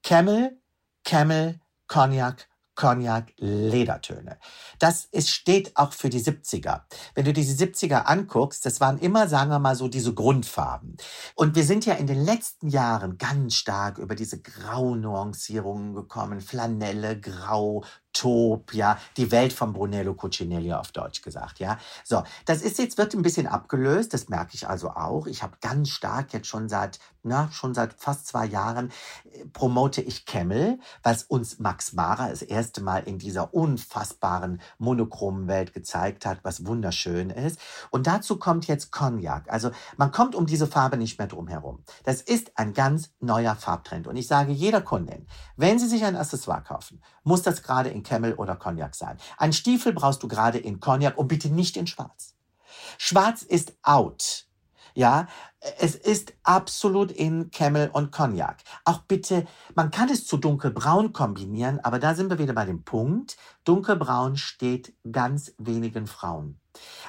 Camel, Camel, Cognac, Cognac, Ledertöne. Das ist, steht auch für die 70er. Wenn du diese 70er anguckst, das waren immer, sagen wir mal so, diese Grundfarben. Und wir sind ja in den letzten Jahren ganz stark über diese Grau-Nuancierungen gekommen. Flanelle, Grau, Top, ja, die Welt von Brunello Cucinelli auf Deutsch gesagt, ja. So, das ist jetzt, wird ein bisschen abgelöst, das merke ich also auch. Ich habe ganz stark jetzt schon seit, na, schon seit fast zwei Jahren äh, promote ich Camel, was uns Max Mara das erste Mal in dieser unfassbaren monochromen Welt gezeigt hat, was wunderschön ist. Und dazu kommt jetzt Cognac. Also man kommt um diese Farbe nicht mehr drum herum. Das ist ein ganz neuer Farbtrend. Und ich sage jeder Kundin, wenn sie sich ein Accessoire kaufen, muss das gerade in Camel oder Cognac sein. Ein Stiefel brauchst du gerade in Cognac und bitte nicht in Schwarz. Schwarz ist out. Ja, es ist absolut in Camel und Cognac. Auch bitte, man kann es zu dunkelbraun kombinieren, aber da sind wir wieder bei dem Punkt. Dunkelbraun steht ganz wenigen Frauen.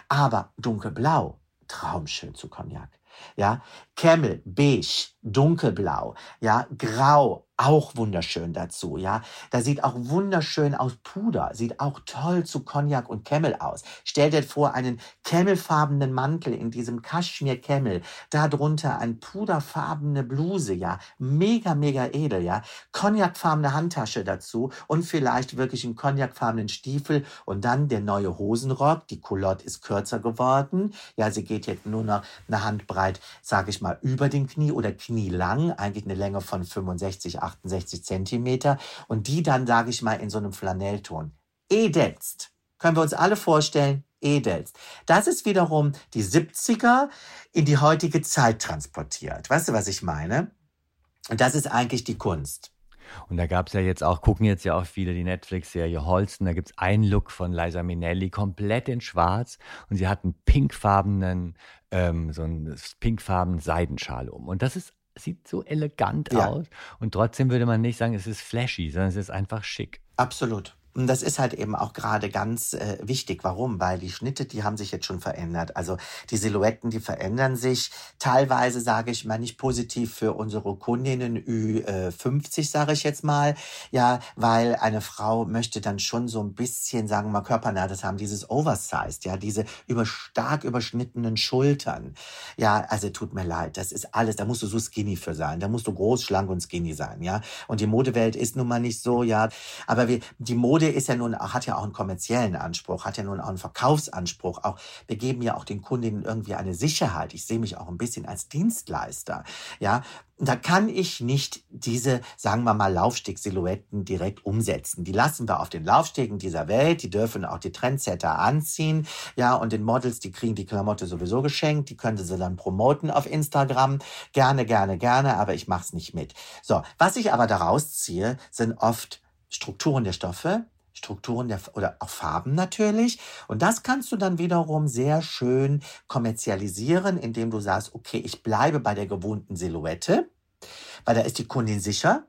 Aber dunkelblau, traumschön zu Cognac. Ja, Camel, beige, dunkelblau, ja, grau, auch wunderschön dazu, ja. Da sieht auch wunderschön aus Puder, sieht auch toll zu Cognac und Camel aus. Stell dir vor, einen camelfarbenen Mantel in diesem Kaschmir Camel, darunter ein puderfarbene Bluse, ja. Mega, mega edel, ja. Cognacfarbene Handtasche dazu und vielleicht wirklich einen cognacfarbenen Stiefel und dann der neue Hosenrock. Die Culotte ist kürzer geworden. Ja, sie geht jetzt nur noch eine Handbreit, sage ich mal, über den Knie oder knielang, eigentlich eine Länge von 65, 68 Zentimeter und die dann, sage ich mal, in so einem Flanellton. Edelst. Können wir uns alle vorstellen, edelst. Das ist wiederum die 70er in die heutige Zeit transportiert. Weißt du, was ich meine? Und das ist eigentlich die Kunst. Und da gab es ja jetzt auch, gucken jetzt ja auch viele die Netflix-Serie Holsten, da gibt es einen Look von Liza Minnelli, komplett in schwarz und sie hat einen pinkfarbenen, ähm, so einen pinkfarbenen Seidenschal um. Und das ist sieht so elegant ja. aus. Und trotzdem würde man nicht sagen, es ist flashy, sondern es ist einfach schick. Absolut. Und das ist halt eben auch gerade ganz äh, wichtig. Warum? Weil die Schnitte, die haben sich jetzt schon verändert. Also die Silhouetten, die verändern sich. Teilweise sage ich mal nicht positiv für unsere Kundinnen Ü50, äh, sage ich jetzt mal. Ja, weil eine Frau möchte dann schon so ein bisschen, sagen wir mal, körpernah das haben, dieses Oversized, ja, diese über stark überschnittenen Schultern. Ja, also tut mir leid, das ist alles, da musst du so skinny für sein. Da musst du groß, schlank und skinny sein, ja. Und die Modewelt ist nun mal nicht so, ja. Aber wir, die Mode Mode ist ja nun, hat ja auch einen kommerziellen Anspruch, hat ja nun auch einen Verkaufsanspruch. Auch wir geben ja auch den Kundinnen irgendwie eine Sicherheit. Ich sehe mich auch ein bisschen als Dienstleister. Ja, da kann ich nicht diese, sagen wir mal, Laufsteg-Silhouetten direkt umsetzen. Die lassen wir auf den Laufstegen dieser Welt. Die dürfen auch die Trendsetter anziehen. Ja, und den Models, die kriegen die Klamotte sowieso geschenkt. Die können sie dann promoten auf Instagram. Gerne, gerne, gerne, aber ich mache es nicht mit. So, was ich aber daraus ziehe, sind oft Strukturen der Stoffe, Strukturen der, oder auch Farben natürlich. Und das kannst du dann wiederum sehr schön kommerzialisieren, indem du sagst, okay, ich bleibe bei der gewohnten Silhouette, weil da ist die Kundin sicher.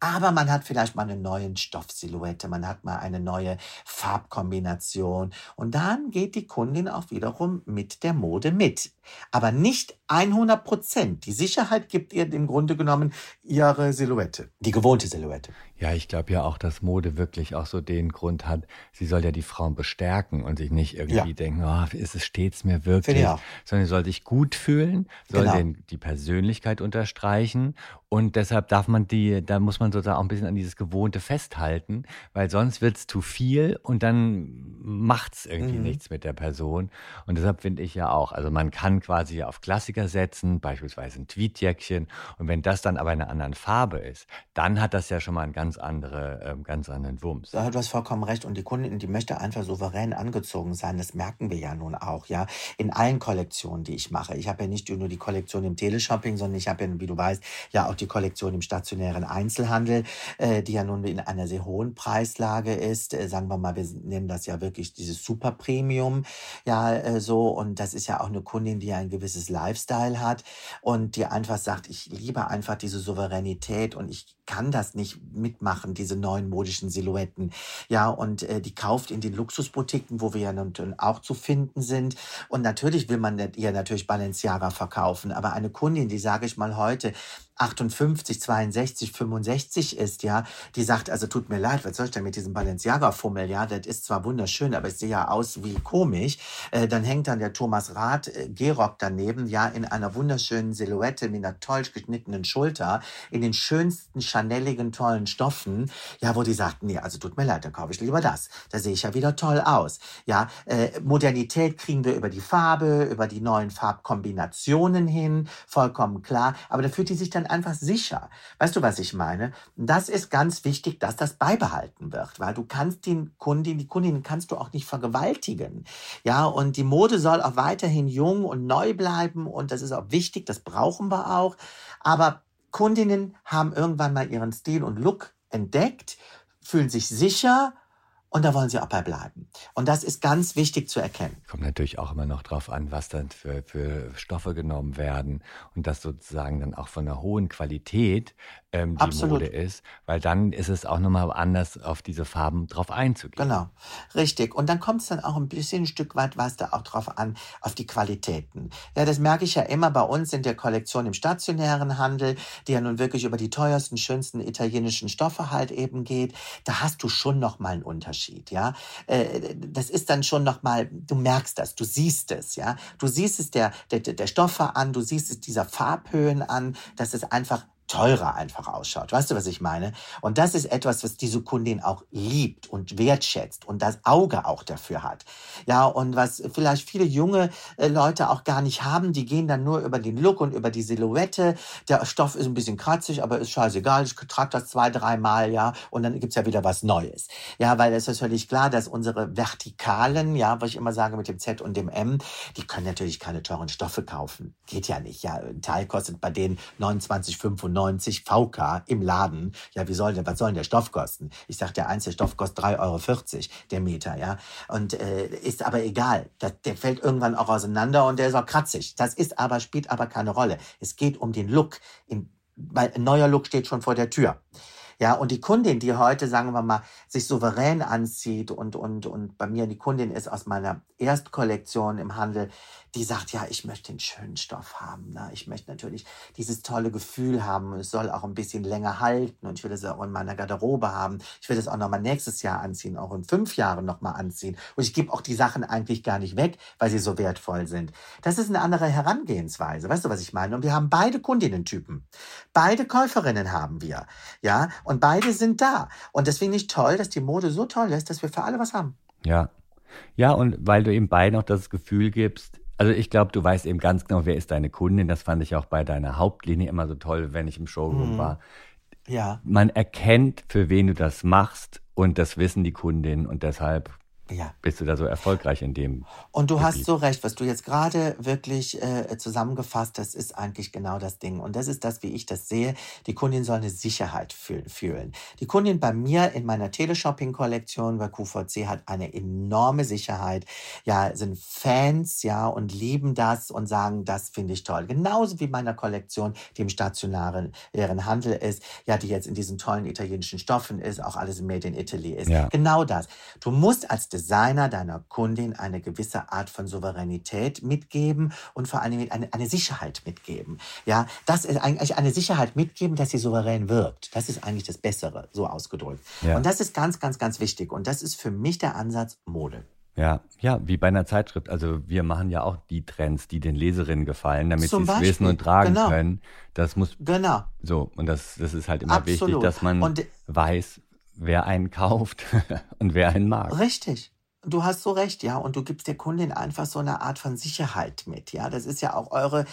Aber man hat vielleicht mal eine neue Stoffsilhouette, man hat mal eine neue Farbkombination und dann geht die Kundin auch wiederum mit der Mode mit. Aber nicht 100 Prozent. Die Sicherheit gibt ihr im Grunde genommen ihre Silhouette, die gewohnte Silhouette. Ja, ich glaube ja auch, dass Mode wirklich auch so den Grund hat, sie soll ja die Frauen bestärken und sich nicht irgendwie ja. denken, oh, ist es stets mir wirklich, sondern sie soll sich gut fühlen, soll genau. den, die Persönlichkeit unterstreichen und deshalb darf man die, da muss man sozusagen auch ein bisschen an dieses Gewohnte festhalten, weil sonst wird es zu viel und dann macht es irgendwie mhm. nichts mit der Person. Und deshalb finde ich ja auch, also man kann quasi auf Klassiker setzen, beispielsweise ein Tweetjäckchen. Und wenn das dann aber in einer anderen Farbe ist, dann hat das ja schon mal einen ganz, andere, äh, ganz anderen Wumms. Du hast vollkommen recht. Und die Kundin, die möchte einfach souverän angezogen sein. Das merken wir ja nun auch, ja. In allen Kollektionen, die ich mache. Ich habe ja nicht nur die Kollektion im Teleshopping, sondern ich habe ja, wie du weißt, ja auch die Kollektion im stationären Einzelhandel, äh, die ja nun in einer sehr hohen Preislage ist. Äh, sagen wir mal, wir nehmen das ja wirklich dieses Super Premium, ja, äh, so. Und das ist ja auch eine Kundin, die ja ein gewisses Lifestyle hat und die einfach sagt, ich liebe einfach diese Souveränität und ich kann das nicht mitmachen, diese neuen modischen Silhouetten. Ja, und äh, die kauft in den Luxusboutiquen, wo wir ja nun auch zu finden sind. Und natürlich will man ihr natürlich Balenciaga verkaufen, aber eine Kundin, die sage ich mal heute, 58, 62, 65 ist, ja, die sagt, also tut mir leid, was soll ich denn mit diesem Balenciaga-Fummel, ja, das ist zwar wunderschön, aber es sieht ja aus wie komisch. Äh, dann hängt dann der Thomas Rath äh, Gerock daneben, ja, in einer wunderschönen Silhouette mit einer toll geschnittenen Schulter, in den schönsten chaneligen, tollen Stoffen, ja, wo die sagt, nee, also tut mir leid, dann kaufe ich lieber das. Da sehe ich ja wieder toll aus. Ja, äh, Modernität kriegen wir über die Farbe, über die neuen Farbkombinationen hin, vollkommen klar, aber da fühlt die sich dann einfach sicher. Weißt du, was ich meine? Das ist ganz wichtig, dass das beibehalten wird, weil du kannst den Kundin, die Kundin kannst du auch nicht vergewaltigen. Ja, und die Mode soll auch weiterhin jung und neu bleiben und das ist auch wichtig, das brauchen wir auch. Aber Kundinnen haben irgendwann mal ihren Stil und Look entdeckt, fühlen sich sicher und da wollen sie auch bei bleiben. Und das ist ganz wichtig zu erkennen. Kommt natürlich auch immer noch drauf an, was dann für, für Stoffe genommen werden und das sozusagen dann auch von einer hohen Qualität ähm, die Absolut. Mode ist, weil dann ist es auch nochmal anders, auf diese Farben drauf einzugehen. Genau, richtig. Und dann kommt es dann auch ein bisschen ein Stück weit, was da auch drauf an, auf die Qualitäten. Ja, das merke ich ja immer bei uns in der Kollektion im stationären Handel, die ja nun wirklich über die teuersten, schönsten italienischen Stoffe halt eben geht. Da hast du schon nochmal einen Unterschied, ja. Äh, das ist dann schon nochmal, du merkst das, du siehst es, ja. Du siehst es der, der, der Stoffe an, du siehst es dieser Farbhöhen an, dass es einfach teurer einfach ausschaut. Weißt du, was ich meine? Und das ist etwas, was diese Kundin auch liebt und wertschätzt und das Auge auch dafür hat. Ja, und was vielleicht viele junge äh, Leute auch gar nicht haben, die gehen dann nur über den Look und über die Silhouette. Der Stoff ist ein bisschen kratzig, aber ist scheißegal. Ich trage das zwei, dreimal, ja, und dann gibt's ja wieder was Neues. Ja, weil es ist völlig klar, dass unsere Vertikalen, ja, was ich immer sage mit dem Z und dem M, die können natürlich keine teuren Stoffe kaufen. Geht ja nicht. Ja, ein Teil kostet bei denen 29,95 Euro VK im Laden. Ja, wie soll denn, was soll denn der Stoff kosten? Ich sag, der einzelne Stoff kostet 3,40 Euro der Meter, ja. Und äh, ist aber egal. Das, der fällt irgendwann auch auseinander und der ist auch kratzig. Das ist aber, spielt aber keine Rolle. Es geht um den Look. In, weil ein neuer Look steht schon vor der Tür. Ja, und die Kundin, die heute, sagen wir mal, sich souverän anzieht und, und, und bei mir die Kundin ist aus meiner Erstkollektion im Handel, die sagt, ja, ich möchte den schönen Stoff haben. Ne? Ich möchte natürlich dieses tolle Gefühl haben. Es soll auch ein bisschen länger halten und ich will es auch in meiner Garderobe haben. Ich will es auch nochmal nächstes Jahr anziehen, auch in fünf Jahren nochmal anziehen. Und ich gebe auch die Sachen eigentlich gar nicht weg, weil sie so wertvoll sind. Das ist eine andere Herangehensweise. Weißt du, was ich meine? Und wir haben beide Kundinnentypen. Beide Käuferinnen haben wir. Ja, und beide sind da. Und deswegen nicht toll, dass die Mode so toll ist, dass wir für alle was haben. Ja. Ja, und weil du eben beiden auch das Gefühl gibst, also ich glaube, du weißt eben ganz genau, wer ist deine Kundin. Das fand ich auch bei deiner Hauptlinie immer so toll, wenn ich im Showroom mhm. war. Ja. Man erkennt, für wen du das machst und das wissen die Kundinnen und deshalb ja. bist du da so erfolgreich in dem. Und du Gebiet. hast so recht, was du jetzt gerade wirklich äh, zusammengefasst hast, ist eigentlich genau das Ding. Und das ist das, wie ich das sehe. Die Kundin soll eine Sicherheit fühlen. Die Kundin bei mir in meiner Teleshopping-Kollektion bei QVC hat eine enorme Sicherheit. Ja, sind Fans, ja, und lieben das und sagen, das finde ich toll. Genauso wie meiner Kollektion, die im stationären Handel ist, ja, die jetzt in diesen tollen italienischen Stoffen ist, auch alles Made in Italy ist. Ja. Genau das. Du musst als Designer deiner Kundin eine gewisse Art von Souveränität mitgeben und vor allem eine, eine Sicherheit mitgeben. Ja, das ist eigentlich eine Sicherheit mitgeben, dass sie souverän wirkt. Das ist eigentlich das Bessere, so ausgedrückt. Ja. Und das ist ganz, ganz, ganz wichtig. Und das ist für mich der Ansatz Mode. Ja, ja, wie bei einer Zeitschrift. Also wir machen ja auch die Trends, die den Leserinnen gefallen, damit sie es wissen und tragen genau. können. Das muss genau so und das, das ist halt immer Absolut. wichtig, dass man und, weiß, wer einen kauft und wer einen mag. Richtig. Du hast so recht, ja, und du gibst der Kundin einfach so eine Art von Sicherheit mit, ja. Das ist ja auch eure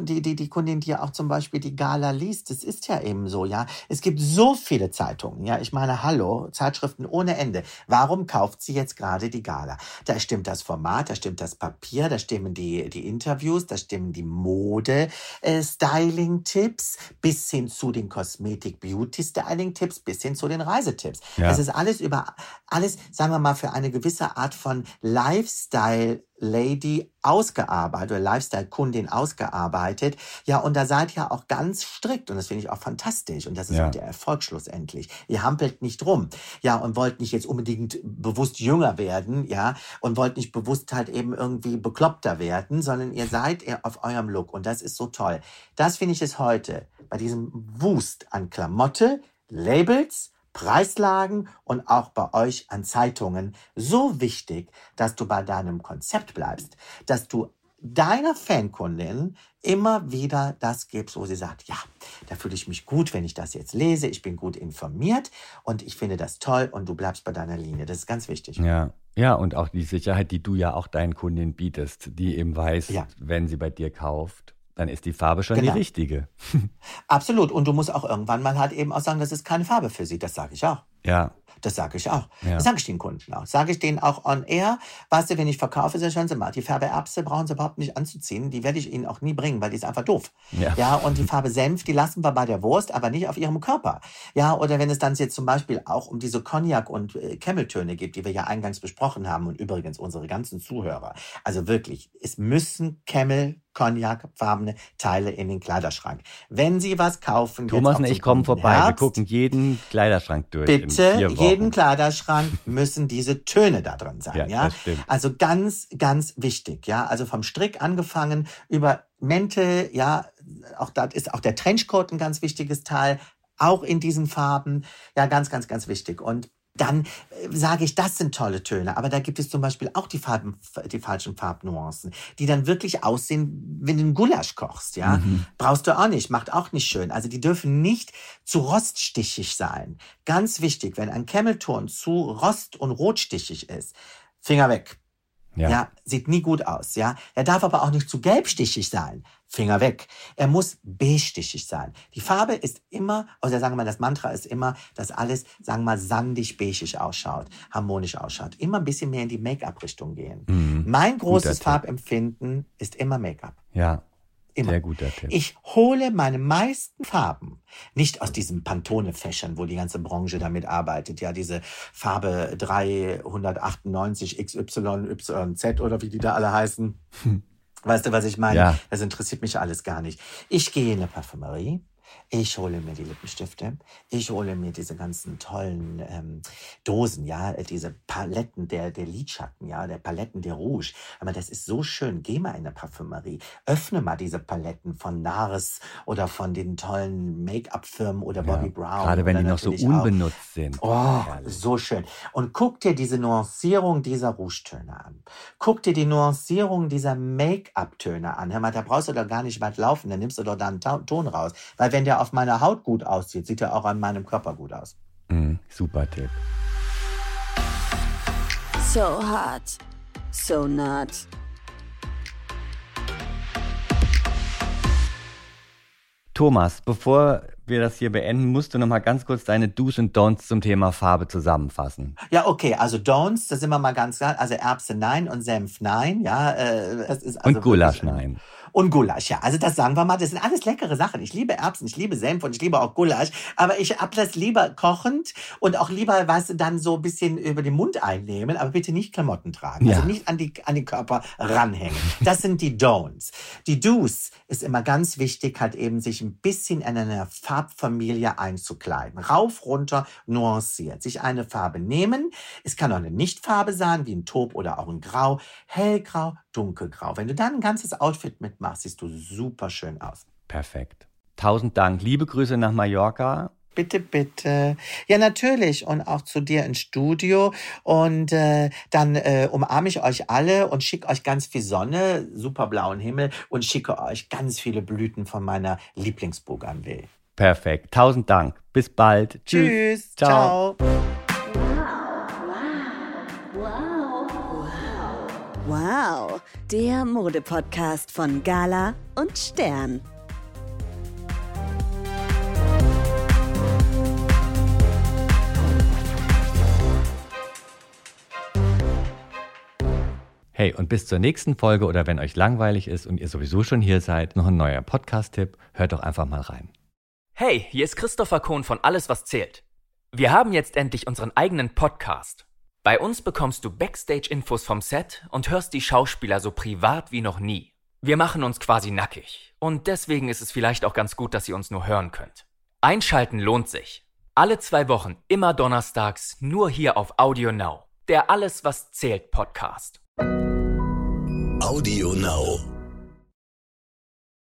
die, die, die Kundin, die ja auch zum Beispiel die Gala liest, das ist ja eben so, ja. Es gibt so viele Zeitungen, ja. Ich meine, hallo, Zeitschriften ohne Ende. Warum kauft sie jetzt gerade die Gala? Da stimmt das Format, da stimmt das Papier, da stimmen die, die Interviews, da stimmen die Mode, äh, Styling-Tipps, bis hin zu den Kosmetik-Beauty-Styling-Tipps, bis hin zu den Reisetipps. Ja. Das ist alles über, alles, sagen wir mal, für eine gewisse Art von Lifestyle Lady ausgearbeitet oder Lifestyle-Kundin ausgearbeitet. Ja, und da seid ihr auch ganz strikt und das finde ich auch fantastisch und das ist ja. auch der Erfolg schlussendlich. Ihr hampelt nicht rum, ja, und wollt nicht jetzt unbedingt bewusst jünger werden, ja, und wollt nicht bewusst halt eben irgendwie bekloppter werden, sondern ihr seid auf eurem Look und das ist so toll. Das finde ich es heute bei diesem Wust an Klamotte, Labels, Preislagen und auch bei euch an Zeitungen so wichtig, dass du bei deinem Konzept bleibst, dass du deiner Fankundin immer wieder das gibst, wo sie sagt, ja, da fühle ich mich gut, wenn ich das jetzt lese, ich bin gut informiert und ich finde das toll und du bleibst bei deiner Linie. Das ist ganz wichtig. Ja. Ja, und auch die Sicherheit, die du ja auch deinen Kundin bietest, die eben weiß, ja. wenn sie bei dir kauft, dann ist die Farbe schon genau. die richtige. Absolut. Und du musst auch irgendwann mal halt eben auch sagen, das ist keine Farbe für sie. Das sage ich auch. Ja. Das sage ich auch. Ja. Das sage ich den Kunden auch. Sage ich denen auch on air. Weißt du, wenn ich verkaufe, sehr schön, Sie mal, die Farbe Erbse brauchen Sie überhaupt nicht anzuziehen. Die werde ich Ihnen auch nie bringen, weil die ist einfach doof. Ja. ja, und die Farbe Senf, die lassen wir bei der Wurst, aber nicht auf Ihrem Körper. Ja, oder wenn es dann jetzt zum Beispiel auch um diese Cognac- und äh, Kemmeltöne geht, die wir ja eingangs besprochen haben und übrigens unsere ganzen Zuhörer. Also wirklich, es müssen Camel Cognac-farbene Teile in den Kleiderschrank. Wenn Sie was kaufen, Thomas und ich kommen vorbei. Herbst, wir gucken jeden Kleiderschrank durch. Bitte, jeden Kleiderschrank müssen diese Töne da drin sein. Ja, ja? Also ganz, ganz wichtig. Ja, also vom Strick angefangen über Mäntel. Ja, auch da ist auch der Trenchcoat ein ganz wichtiges Teil. Auch in diesen Farben. Ja, ganz, ganz, ganz wichtig. Und dann äh, sage ich, das sind tolle Töne. Aber da gibt es zum Beispiel auch die, Farben, die falschen Farbnuancen, die dann wirklich aussehen, wenn du einen Gulasch kochst. Ja, mhm. brauchst du auch nicht, macht auch nicht schön. Also die dürfen nicht zu roststichig sein. Ganz wichtig, wenn ein Camelton zu rost- und rotstichig ist, Finger weg. Ja. ja. sieht nie gut aus, ja. Er darf aber auch nicht zu gelbstichig sein. Finger weg. Er muss beigestichig sein. Die Farbe ist immer, oder sagen wir mal, das Mantra ist immer, dass alles, sagen wir mal, sandig beigig ausschaut, harmonisch ausschaut. Immer ein bisschen mehr in die Make-up-Richtung gehen. Mhm. Mein großes Farbempfinden ist immer Make-up. Ja. Immer. Sehr guter Tipp. Ich hole meine meisten Farben nicht aus diesem Pantone-Fächern, wo die ganze Branche damit arbeitet. Ja, diese Farbe 398 XY, YZ oder wie die da alle heißen. Weißt du, was ich meine? Ja. Das interessiert mich alles gar nicht. Ich gehe in eine Parfümerie. Ich hole mir die Lippenstifte. Ich hole mir diese ganzen tollen ähm, Dosen, ja, äh, diese Paletten der, der Lidschatten, ja, der Paletten der Rouge. Aber das ist so schön. Geh mal in eine Parfümerie. Öffne mal diese Paletten von Nars oder von den tollen Make-up-Firmen oder Ja, Bobby Brown. Gerade wenn die noch so natürlich auch- unbenutzt sind. Oh, Herrlich. so schön. Und guck dir diese Nuancierung dieser Rougetöne an. Guck dir die Nuancierung dieser Make-up-Töne an. Hör mal, da brauchst du doch gar nicht weit laufen. Dann nimmst du doch da einen Ta- Ton raus. Weil wenn der auf meiner Haut gut aussieht, sieht er auch an meinem Körper gut aus. Mhm, super Tipp. So hot. So not. Thomas, bevor wir das hier beenden, musst du noch mal ganz kurz deine Do's und Don'ts zum Thema Farbe zusammenfassen. Ja, okay, also Don'ts, da sind wir mal ganz klar. Also Erbse nein und Senf nein. Ja, äh, das ist also und Gulasch, wirklich- nein. Und Gulasch, ja. Also das sagen wir mal, das sind alles leckere Sachen. Ich liebe Erbsen, ich liebe Senf und ich liebe auch Gulasch. Aber ich hab das lieber kochend und auch lieber, weißt du, dann so ein bisschen über den Mund einnehmen, aber bitte nicht Klamotten tragen. Ja. Also nicht an, die, an den Körper ranhängen. Das sind die Don'ts. Die Do's ist immer ganz wichtig, halt eben sich ein bisschen in einer Farbfamilie einzukleiden. Rauf, runter, nuanciert. Sich eine Farbe nehmen. Es kann auch eine Nichtfarbe sein, wie ein Taub oder auch ein Grau. Hellgrau, dunkelgrau. Wenn du dann ein ganzes Outfit mitmachst, siehst du super schön aus. Perfekt. Tausend Dank. Liebe Grüße nach Mallorca. Bitte, bitte. Ja, natürlich. Und auch zu dir ins Studio. Und äh, dann äh, umarme ich euch alle und schicke euch ganz viel Sonne, super blauen Himmel und schicke euch ganz viele Blüten von meiner Lieblingsbougainville. Perfekt. Tausend Dank. Bis bald. Tschüss. Ciao. Ciao. Wow, der Modepodcast von Gala und Stern. Hey, und bis zur nächsten Folge oder wenn euch langweilig ist und ihr sowieso schon hier seid, noch ein neuer Podcast-Tipp, hört doch einfach mal rein. Hey, hier ist Christopher Kohn von Alles, was zählt. Wir haben jetzt endlich unseren eigenen Podcast. Bei uns bekommst du Backstage-Infos vom Set und hörst die Schauspieler so privat wie noch nie. Wir machen uns quasi nackig. Und deswegen ist es vielleicht auch ganz gut, dass ihr uns nur hören könnt. Einschalten lohnt sich. Alle zwei Wochen, immer donnerstags, nur hier auf Audio Now. Der Alles, was zählt Podcast. Audio Now.